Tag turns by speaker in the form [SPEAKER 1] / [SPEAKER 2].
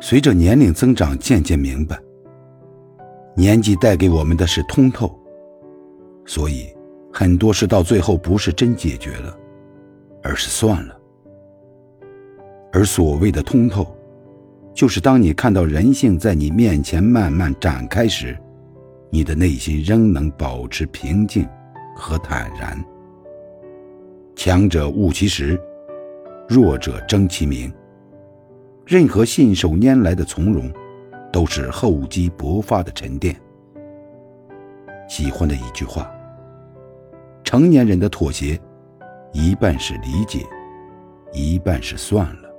[SPEAKER 1] 随着年龄增长，渐渐明白，年纪带给我们的是通透，所以很多事到最后不是真解决了，而是算了。而所谓的通透，就是当你看到人性在你面前慢慢展开时，你的内心仍能保持平静和坦然。强者悟其实，弱者争其名。任何信手拈来的从容，都是厚积薄发的沉淀。喜欢的一句话：成年人的妥协，一半是理解，一半是算了。